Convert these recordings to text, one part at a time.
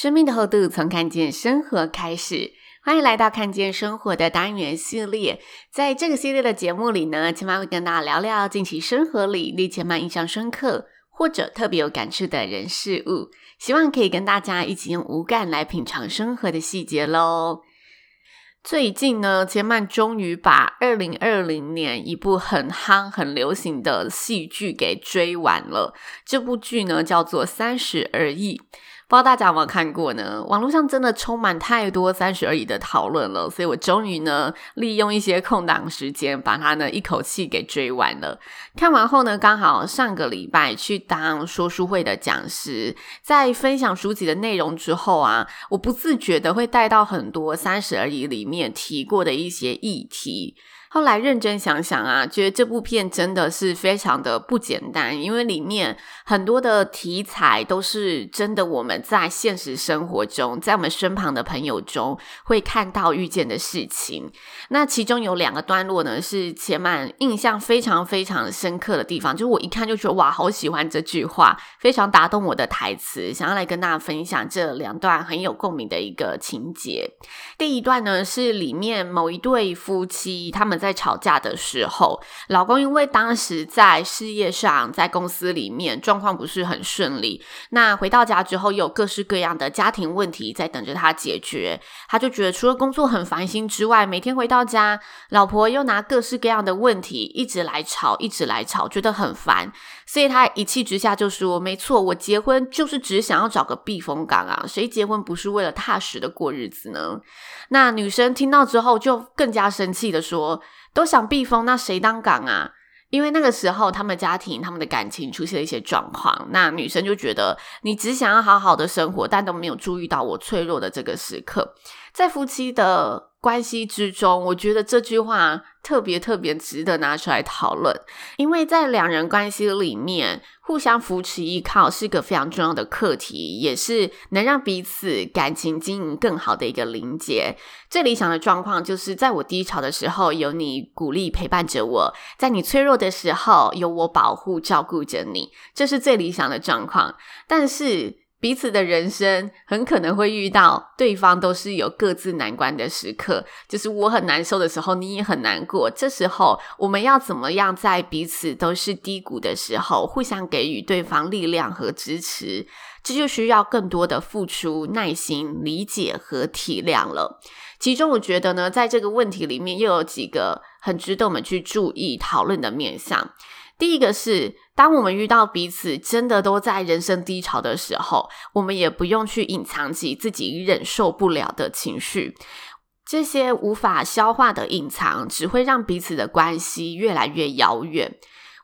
生命的厚度从看见生活开始，欢迎来到看见生活的单元系列。在这个系列的节目里呢，千嫚会跟大家聊聊近期生活里令千嫚印象深刻或者特别有感触的人事物，希望可以跟大家一起用五感来品尝生活的细节喽。最近呢，千嫚终于把二零二零年一部很夯、很流行的戏剧给追完了。这部剧呢，叫做《三十而已》。不知道大家有没有看过呢？网络上真的充满太多三十而已的讨论了，所以我终于呢，利用一些空档时间，把它呢一口气给追完了。看完后呢，刚好上个礼拜去当说书会的讲师，在分享书籍的内容之后啊，我不自觉的会带到很多三十而已里面提过的一些议题。后来认真想想啊，觉得这部片真的是非常的不简单，因为里面很多的题材都是真的我们在现实生活中，在我们身旁的朋友中会看到遇见的事情。那其中有两个段落呢，是且满印象非常非常深刻的地方，就是我一看就觉得哇，好喜欢这句话，非常打动我的台词，想要来跟大家分享这两段很有共鸣的一个情节。第一段呢，是里面某一对夫妻他们。在吵架的时候，老公因为当时在事业上，在公司里面状况不是很顺利，那回到家之后有各式各样的家庭问题在等着他解决，他就觉得除了工作很烦心之外，每天回到家，老婆又拿各式各样的问题一直来吵，一直来吵，觉得很烦，所以他一气之下就说：“没错，我结婚就是只想要找个避风港啊，谁结婚不是为了踏实的过日子呢？”那女生听到之后就更加生气的说。都想避风，那谁当港啊？因为那个时候他们家庭、他们的感情出现了一些状况，那女生就觉得你只想要好好的生活，但都没有注意到我脆弱的这个时刻，在夫妻的。关系之中，我觉得这句话特别特别值得拿出来讨论，因为在两人关系里面，互相扶持依靠是个非常重要的课题，也是能让彼此感情经营更好的一个连结。最理想的状况就是在我低潮的时候，有你鼓励陪伴着我；在你脆弱的时候，有我保护照顾着你，这是最理想的状况。但是，彼此的人生很可能会遇到对方都是有各自难关的时刻，就是我很难受的时候，你也很难过。这时候我们要怎么样在彼此都是低谷的时候，互相给予对方力量和支持？这就需要更多的付出、耐心、理解和体谅了。其中，我觉得呢，在这个问题里面，又有几个很值得我们去注意讨论的面向。第一个是，当我们遇到彼此真的都在人生低潮的时候，我们也不用去隐藏起自己忍受不了的情绪。这些无法消化的隐藏，只会让彼此的关系越来越遥远。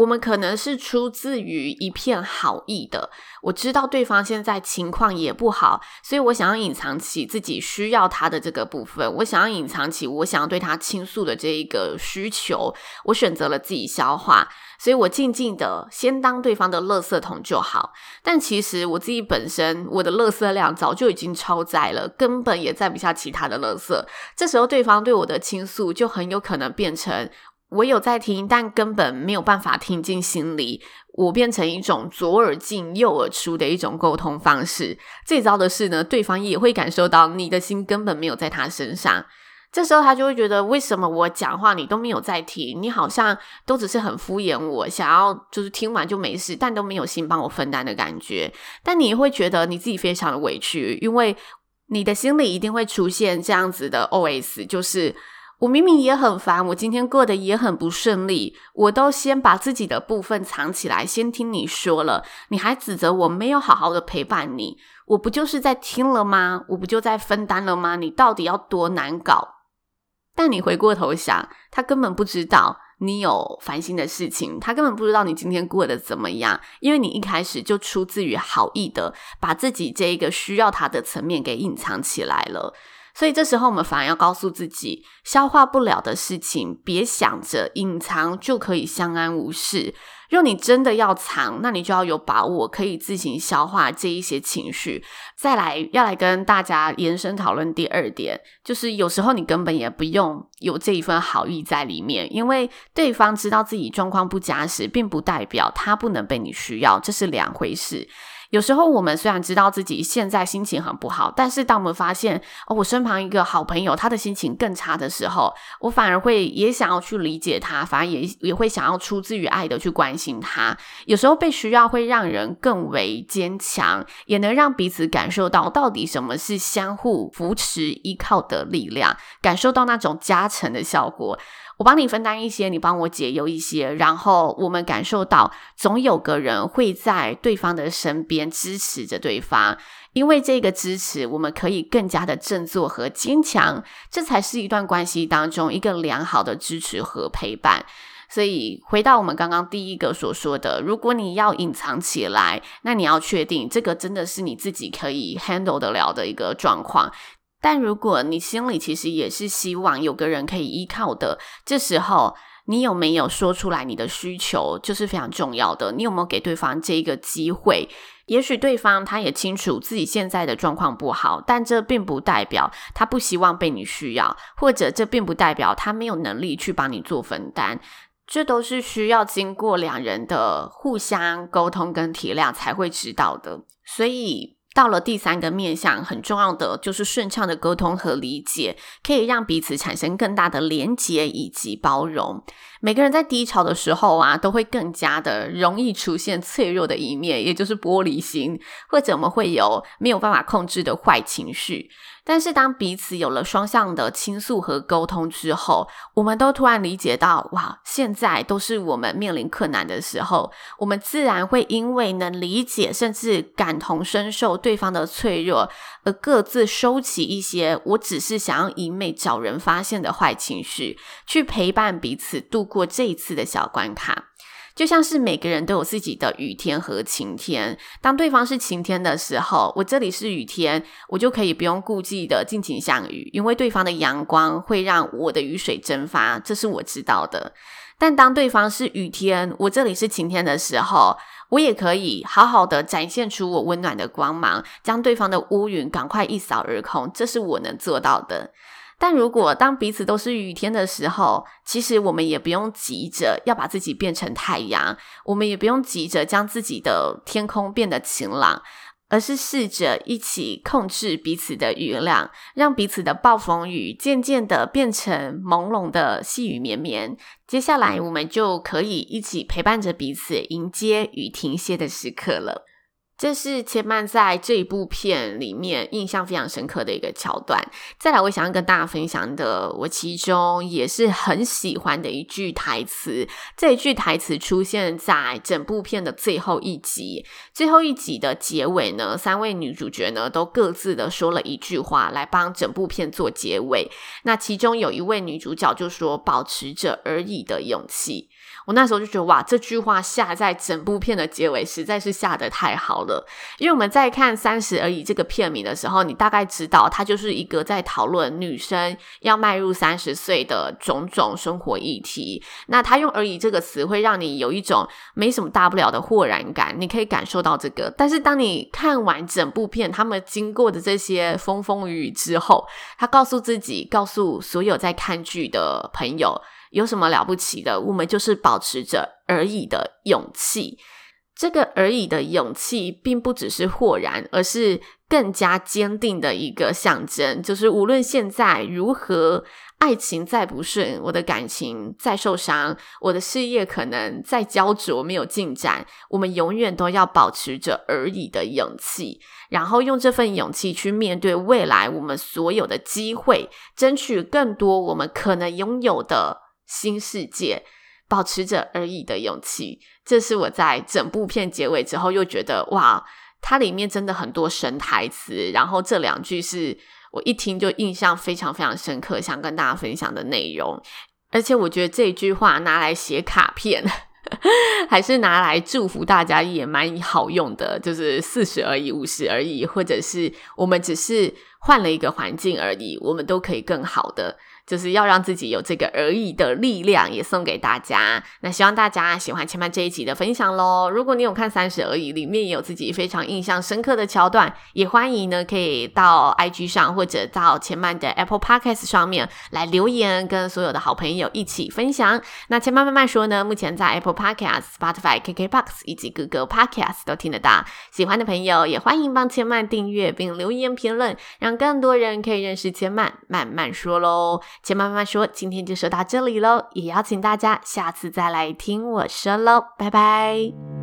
我们可能是出自于一片好意的，我知道对方现在情况也不好，所以我想要隐藏起自己需要他的这个部分，我想要隐藏起我想要对他倾诉的这一个需求，我选择了自己消化，所以我静静的先当对方的垃圾桶就好。但其实我自己本身，我的垃圾量早就已经超载了，根本也载不下其他的垃圾。这时候对方对我的倾诉就很有可能变成。我有在听，但根本没有办法听进心里。我变成一种左耳进右耳出的一种沟通方式。最糟的是呢，对方也会感受到你的心根本没有在他身上。这时候他就会觉得，为什么我讲话你都没有在听？你好像都只是很敷衍我，想要就是听完就没事，但都没有心帮我分担的感觉。但你会觉得你自己非常的委屈，因为你的心里一定会出现这样子的 OS，就是。我明明也很烦，我今天过得也很不顺利，我都先把自己的部分藏起来，先听你说了，你还指责我没有好好的陪伴你，我不就是在听了吗？我不就在分担了吗？你到底要多难搞？但你回过头想，他根本不知道你有烦心的事情，他根本不知道你今天过得怎么样，因为你一开始就出自于好意的，把自己这一个需要他的层面给隐藏起来了。所以这时候我们反而要告诉自己，消化不了的事情，别想着隐藏就可以相安无事。若你真的要藏，那你就要有把握，可以自行消化这一些情绪。再来，要来跟大家延伸讨论第二点，就是有时候你根本也不用有这一份好意在里面，因为对方知道自己状况不佳时，并不代表他不能被你需要，这是两回事。有时候我们虽然知道自己现在心情很不好，但是当我们发现哦，我身旁一个好朋友他的心情更差的时候，我反而会也想要去理解他，反而也也会想要出自于爱的去关心他。有时候被需要会让人更为坚强，也能让彼此感受到到底什么是相互扶持依靠的力量，感受到那种加成的效果。我帮你分担一些，你帮我解忧一些，然后我们感受到总有个人会在对方的身边支持着对方，因为这个支持，我们可以更加的振作和坚强，这才是一段关系当中一个良好的支持和陪伴。所以回到我们刚刚第一个所说的，如果你要隐藏起来，那你要确定这个真的是你自己可以 handle 得了的一个状况。但如果你心里其实也是希望有个人可以依靠的，这时候你有没有说出来你的需求，就是非常重要的。你有没有给对方这一个机会？也许对方他也清楚自己现在的状况不好，但这并不代表他不希望被你需要，或者这并不代表他没有能力去帮你做分担。这都是需要经过两人的互相沟通跟体谅才会知道的。所以。到了第三个面向，很重要的就是顺畅的沟通和理解，可以让彼此产生更大的连接以及包容。每个人在低潮的时候啊，都会更加的容易出现脆弱的一面，也就是玻璃心，或者我们会有没有办法控制的坏情绪。但是，当彼此有了双向的倾诉和沟通之后，我们都突然理解到，哇，现在都是我们面临困难的时候，我们自然会因为能理解甚至感同身受对方的脆弱，而各自收起一些我只是想要一昧找人发现的坏情绪，去陪伴彼此度过这一次的小关卡。就像是每个人都有自己的雨天和晴天，当对方是晴天的时候，我这里是雨天，我就可以不用顾忌的尽情下雨，因为对方的阳光会让我的雨水蒸发，这是我知道的。但当对方是雨天，我这里是晴天的时候，我也可以好好的展现出我温暖的光芒，将对方的乌云赶快一扫而空，这是我能做到的。但如果当彼此都是雨天的时候，其实我们也不用急着要把自己变成太阳，我们也不用急着将自己的天空变得晴朗，而是试着一起控制彼此的雨量，让彼此的暴风雨渐渐的变成朦胧的细雨绵绵。接下来，我们就可以一起陪伴着彼此，迎接雨停歇的时刻了。这是千曼在这一部片里面印象非常深刻的一个桥段。再来，我想要跟大家分享的，我其中也是很喜欢的一句台词。这一句台词出现在整部片的最后一集。最后一集的结尾呢，三位女主角呢都各自的说了一句话来帮整部片做结尾。那其中有一位女主角就说：“保持着而已的勇气。”我那时候就觉得哇，这句话下在整部片的结尾实在是下得太好了。因为我们在看《三十而已》这个片名的时候，你大概知道它就是一个在讨论女生要迈入三十岁的种种生活议题。那他用“而已”这个词，会让你有一种没什么大不了的豁然感，你可以感受到这个。但是当你看完整部片，他们经过的这些风风雨雨之后，他告诉自己，告诉所有在看剧的朋友。有什么了不起的？我们就是保持着而已的勇气。这个而已的勇气，并不只是豁然，而是更加坚定的一个象征。就是无论现在如何，爱情再不顺，我的感情再受伤，我的事业可能再焦灼，没有进展，我们永远都要保持着而已的勇气，然后用这份勇气去面对未来我们所有的机会，争取更多我们可能拥有的。新世界，保持着而已的勇气，这是我在整部片结尾之后又觉得哇，它里面真的很多神台词，然后这两句是我一听就印象非常非常深刻，想跟大家分享的内容。而且我觉得这句话拿来写卡片，还是拿来祝福大家也蛮好用的。就是四十而已，五十而已，或者是我们只是换了一个环境而已，我们都可以更好的。就是要让自己有这个而已的力量，也送给大家。那希望大家喜欢千曼这一集的分享喽。如果你有看三十而已，里面有自己非常印象深刻的桥段，也欢迎呢可以到 IG 上或者到千曼的 Apple Podcast 上面来留言，跟所有的好朋友一起分享。那千曼慢慢说呢，目前在 Apple Podcast、Spotify、KKBox 以及 Google Podcast 都听得到。喜欢的朋友也欢迎帮千曼订阅并留言评论，让更多人可以认识千曼慢慢说喽。千曼慢慢说，今天就说到这里喽，也邀请大家下次再来听我说喽，拜拜。